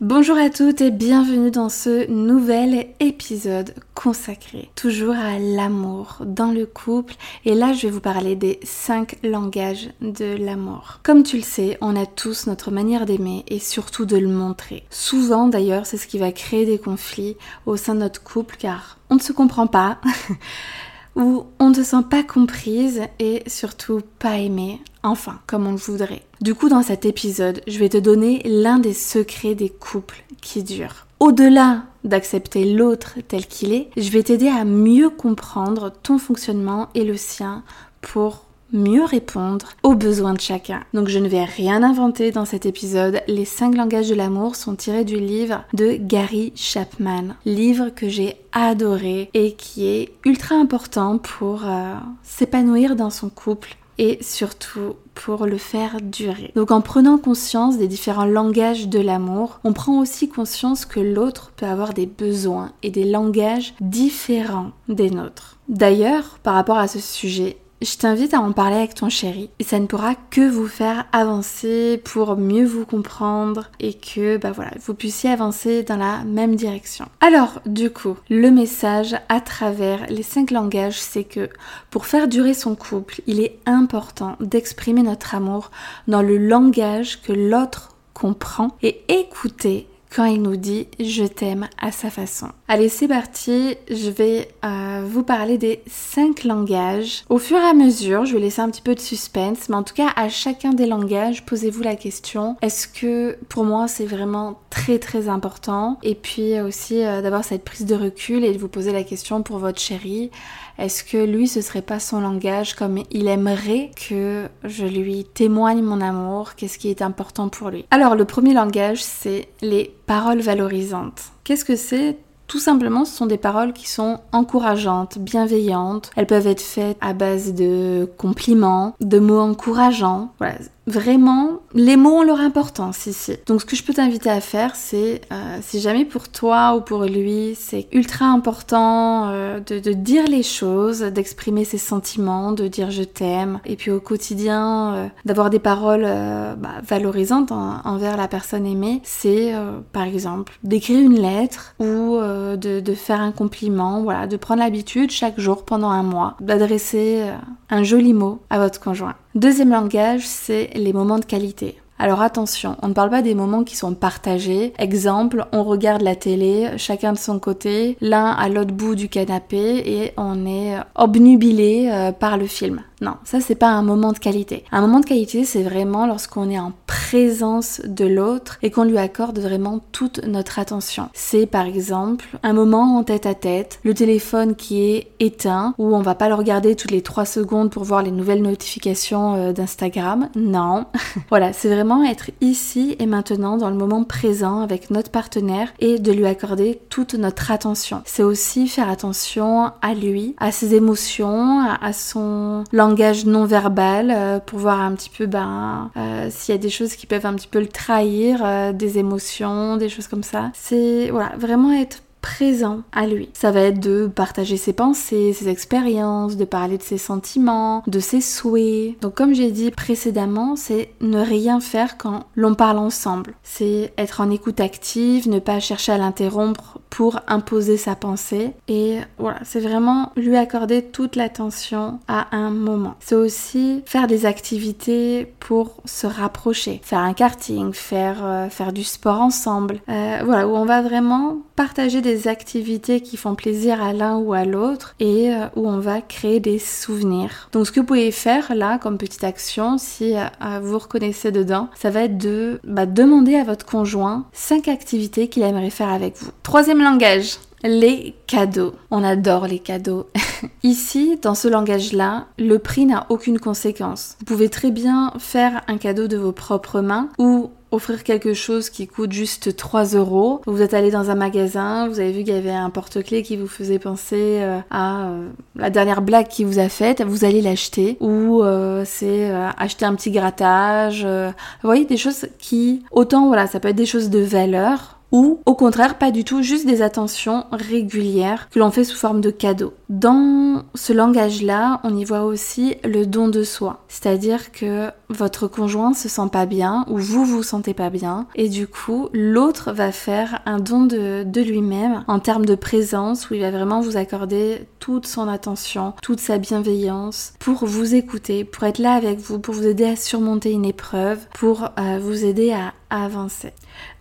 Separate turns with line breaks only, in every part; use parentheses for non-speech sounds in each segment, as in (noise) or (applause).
Bonjour à toutes et bienvenue dans ce nouvel épisode consacré toujours à l'amour dans le couple et là je vais vous parler des 5 langages de l'amour. Comme tu le sais, on a tous notre manière d'aimer et surtout de le montrer. Souvent d'ailleurs c'est ce qui va créer des conflits au sein de notre couple car on ne se comprend pas. (laughs) ou on ne se sent pas comprise et surtout pas aimée, enfin, comme on le voudrait. Du coup, dans cet épisode, je vais te donner l'un des secrets des couples qui durent. Au-delà d'accepter l'autre tel qu'il est, je vais t'aider à mieux comprendre ton fonctionnement et le sien pour mieux répondre aux besoins de chacun. Donc je ne vais rien inventer dans cet épisode. Les 5 langages de l'amour sont tirés du livre de Gary Chapman. Livre que j'ai adoré et qui est ultra important pour euh, s'épanouir dans son couple et surtout pour le faire durer. Donc en prenant conscience des différents langages de l'amour, on prend aussi conscience que l'autre peut avoir des besoins et des langages différents des nôtres. D'ailleurs, par rapport à ce sujet, je t'invite à en parler avec ton chéri et ça ne pourra que vous faire avancer pour mieux vous comprendre et que bah voilà, vous puissiez avancer dans la même direction. Alors, du coup, le message à travers les cinq langages, c'est que pour faire durer son couple, il est important d'exprimer notre amour dans le langage que l'autre comprend et écouter quand il nous dit je t'aime à sa façon. Allez, c'est parti, je vais euh, vous parler des cinq langages. Au fur et à mesure, je vais laisser un petit peu de suspense, mais en tout cas, à chacun des langages, posez-vous la question est-ce que pour moi c'est vraiment très très important? Et puis aussi euh, d'avoir cette prise de recul et de vous poser la question pour votre chéri est-ce que lui, ce serait pas son langage comme il aimerait que je lui témoigne mon amour? Qu'est-ce qui est important pour lui? Alors, le premier langage, c'est les paroles valorisantes. Qu'est-ce que c'est tout simplement, ce sont des paroles qui sont encourageantes, bienveillantes. Elles peuvent être faites à base de compliments, de mots encourageants. Voilà, Vraiment, les mots ont leur importance ici. Donc ce que je peux t'inviter à faire, c'est euh, si jamais pour toi ou pour lui, c'est ultra important euh, de, dire les choses, d'exprimer ses sentiments, de dire je t'aime, et puis au quotidien euh, d'avoir des paroles bah, valorisantes envers la personne aimée, c'est par exemple d'écrire une lettre ou de, de, faire un compliment, voilà, de prendre l'habitude chaque jour pendant un mois d'adresser un joli mot à votre conjoint. Deuxième langage, c'est les moments de qualité. Alors attention, on ne parle pas des moments qui sont partagés. Exemple, on regarde la télé, chacun de son côté, l'un à l'autre bout du canapé et on est obnubilé euh, par le film. Non, ça c'est pas un moment de qualité. Un moment de qualité, c'est vraiment lorsqu'on est en présence de l'autre et qu'on lui accorde vraiment toute notre attention. C'est par exemple un moment en tête à tête, le téléphone qui est éteint, où on va pas le regarder toutes les 3 secondes pour voir les nouvelles notifications euh, d'Instagram. Non. (laughs) voilà, c'est vraiment être ici et maintenant dans le moment présent avec notre partenaire et de lui accorder toute notre attention. C'est aussi faire attention à lui, à ses émotions, à, son langage langage non verbal euh, pour voir un petit peu ben, euh, s'il y a des choses qui peuvent un petit peu le trahir, euh, des émotions, des choses comme ça. C'est voilà, vraiment être présent à lui. Ça va être de partager ses pensées, ses expériences, de parler de ses sentiments, de ses souhaits. Donc comme j'ai dit précédemment, c'est ne rien faire quand l'on parle ensemble. C'est être en écoute active, ne pas chercher à l'interrompre pour imposer sa pensée. Et voilà, c'est vraiment lui accorder toute l'attention à un moment. C'est aussi faire des activités pour se rapprocher. Faire un karting, faire, euh, faire du sport ensemble. Euh, voilà, où on va vraiment partager des activités qui font plaisir à l'un ou à l'autre et euh, où on va créer des souvenirs. Donc ce que vous pouvez faire là comme petite action, si euh, vous reconnaissez dedans, ça va être de bah, demander à votre conjoint cinq activités qu'il aimerait faire avec vous. Troisième langage, les cadeaux. On adore les cadeaux. (laughs) Ici, dans ce langage-là, le prix n'a aucune conséquence. Vous pouvez très bien faire un cadeau de vos propres mains ou offrir quelque chose qui coûte juste 3 euros. Vous êtes allé dans un magasin, vous avez vu qu'il y avait un porte-clés qui vous faisait penser euh, à euh, la dernière blague qui vous a faite, vous allez l'acheter. Ou euh, c'est acheter un petit grattage. vous voyez, des choses qui, autant voilà, ça peut être des choses de valeur, ou au contraire pas du tout, juste des attentions régulières que l'on fait sous forme de cadeaux. Dans ce langage-là, on y voit aussi le don de soi, c'est-à-dire que votre conjoint se sent pas bien ou vous vous sentez pas bien et du coup l'autre va faire un don de, lui-même en termes de présence où il va vraiment vous accorder toute son attention, toute sa bienveillance pour vous écouter, pour être là avec vous, pour vous aider à surmonter une épreuve, pour euh, vous aider à avancer.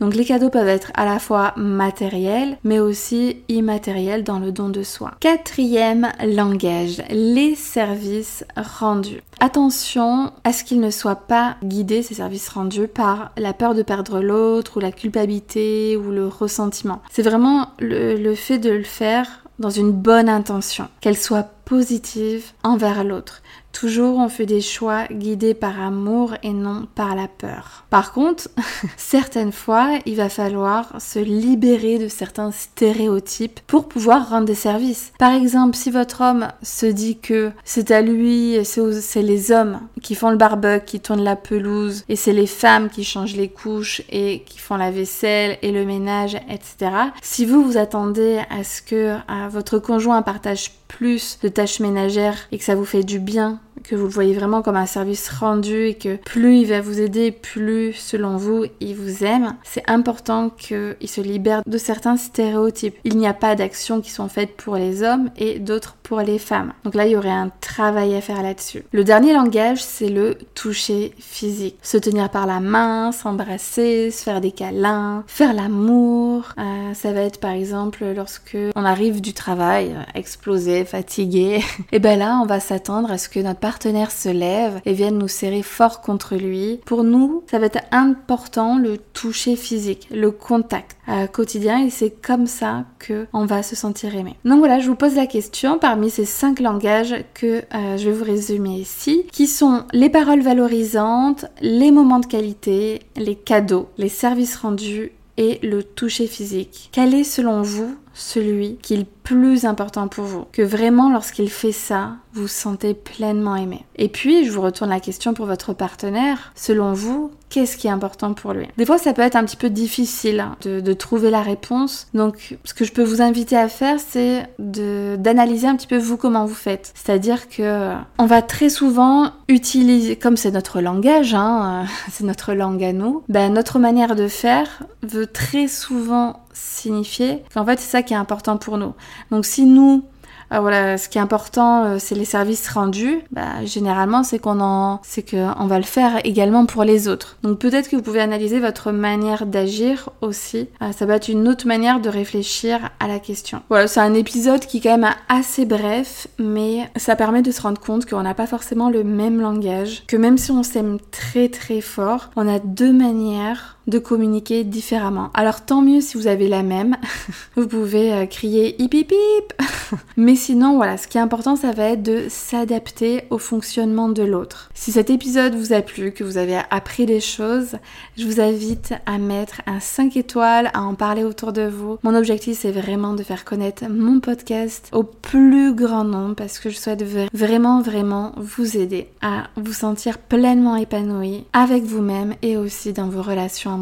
Donc les cadeaux peuvent être à la fois matériels mais aussi immatériels dans le don de soi. Quatrième langage, les services rendus. Attention à ce qu'ils ne soient pas guidés, ces services rendus, par la peur de perdre l'autre ou la culpabilité ou le ressentiment. C'est vraiment le, le fait de le faire dans une bonne intention, qu'elle soit positive envers l'autre. Toujours on fait des choix guidés par amour et non par la peur. Par contre, (laughs) certaines fois, il va falloir se libérer de certains stéréotypes pour pouvoir rendre des services. Par exemple, si votre homme se dit que c'est à lui, c'est les hommes qui font le barbecue, qui tournent la pelouse, et c'est les femmes qui changent les couches et qui font la vaisselle et le ménage, etc. Si vous vous attendez à ce que votre conjoint partage plus de tâches ménagères et que ça vous fait du bien que vous le voyez vraiment comme un service rendu et que plus il va vous aider, plus selon vous il vous aime, c'est important qu'il se libère de certains stéréotypes. Il n'y a pas d'actions qui sont faites pour les hommes et d'autres pour les femmes. Donc là, il y aurait un travail à faire là-dessus. Le dernier langage, c'est le toucher physique. Se tenir par la main, s'embrasser, se faire des câlins, faire l'amour. Euh, ça va être par exemple lorsque on arrive du travail, explosé, fatigué. (laughs) et ben là, on va s'attendre à ce que notre partenaire se lève et vienne nous serrer fort contre lui. Pour nous, ça va être important le toucher physique, le contact euh, quotidien et c'est comme ça que on va se sentir aimé. Donc voilà, je vous pose la question parmi ces cinq langages que euh, je vais vous résumer ici, qui sont les paroles valorisantes, les moments de qualité, les cadeaux, les services rendus et le toucher physique. Quel est selon vous celui qui est le plus important pour vous? Que vraiment, lorsqu'il fait ça, vous sentez pleinement aimé? Et puis, je vous retourne la question pour votre partenaire. Selon vous, qu'est-ce qui est important pour lui Des fois, ça peut être un petit peu difficile de, trouver la réponse. Donc, ce que je peux vous inviter à faire, c'est d'analyser un petit peu vous comment vous faites. C'est-à-dire que on va très souvent utiliser, comme c'est notre langage, hein, (laughs) c'est notre langue à nous, ben, notre manière de faire veut très souvent signifier qu'en fait c'est ça qui est important pour nous. Donc si nous ah, voilà, ce qui est important, euh, c'est les services rendus. Bah, généralement, c'est qu'on en, c'est qu'on va le faire également pour les autres. Donc peut-être que vous pouvez analyser votre manière d'agir aussi. Euh, ça va être une autre manière de réfléchir à la question. Voilà, c'est un épisode qui est quand même assez bref, mais ça permet de se rendre compte qu'on n'a pas forcément le même langage, que même si on s'aime très très fort, on a deux manières de communiquer différemment. Alors tant mieux si vous avez la même, (laughs) vous pouvez euh, crier hip hip hip. (laughs) Mais sinon voilà, ce qui est important ça va être de s'adapter au fonctionnement de l'autre. Si cet épisode vous a plu, que vous avez appris des choses, je vous invite à mettre un 5 étoiles, à en parler autour de vous. Mon objectif c'est vraiment de faire connaître mon podcast au plus grand nombre parce que je souhaite vraiment vraiment vous aider à vous sentir pleinement épanoui avec vous-même et aussi dans vos relations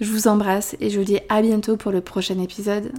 Je vous embrasse et je vous dis à bientôt pour le prochain épisode.